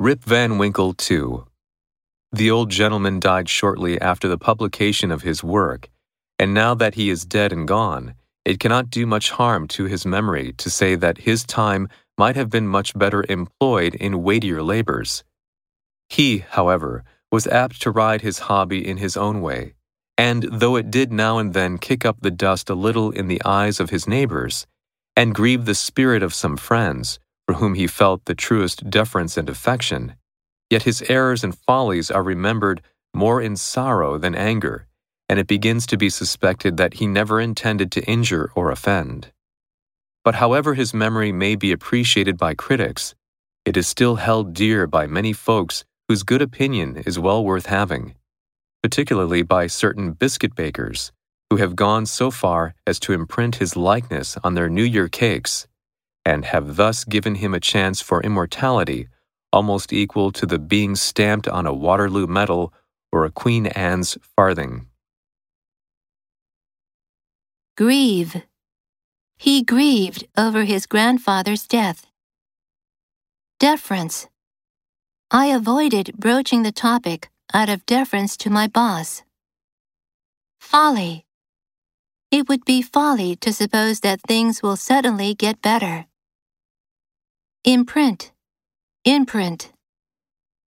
Rip Van Winkle, 2. The old gentleman died shortly after the publication of his work, and now that he is dead and gone, it cannot do much harm to his memory to say that his time might have been much better employed in weightier labors. He, however, was apt to ride his hobby in his own way, and though it did now and then kick up the dust a little in the eyes of his neighbors, and grieve the spirit of some friends, for whom he felt the truest deference and affection, yet his errors and follies are remembered more in sorrow than anger, and it begins to be suspected that he never intended to injure or offend. But however his memory may be appreciated by critics, it is still held dear by many folks whose good opinion is well worth having, particularly by certain biscuit bakers who have gone so far as to imprint his likeness on their New Year cakes and have thus given him a chance for immortality almost equal to the being stamped on a Waterloo medal or a Queen Anne's farthing. Grieve. He grieved over his grandfather's death. Deference. I avoided broaching the topic out of deference to my boss. Folly. It would be folly to suppose that things will suddenly get better. Imprint. Imprint.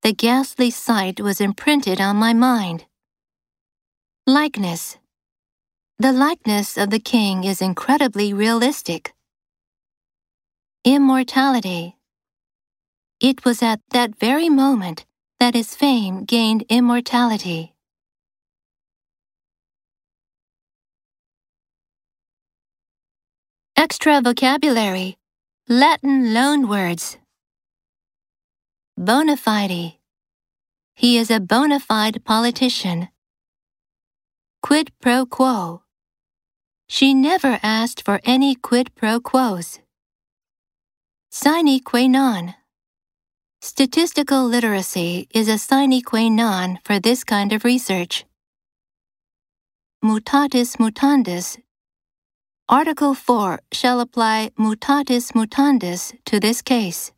The ghastly sight was imprinted on my mind. Likeness. The likeness of the king is incredibly realistic. Immortality. It was at that very moment that his fame gained immortality. Extra vocabulary. Latin loanwords. Bona fide. He is a bona fide politician. Quid pro quo. She never asked for any quid pro quos. Sine qua non. Statistical literacy is a sine qua non for this kind of research. Mutatis mutandis Article 4 shall apply mutatis mutandis to this case.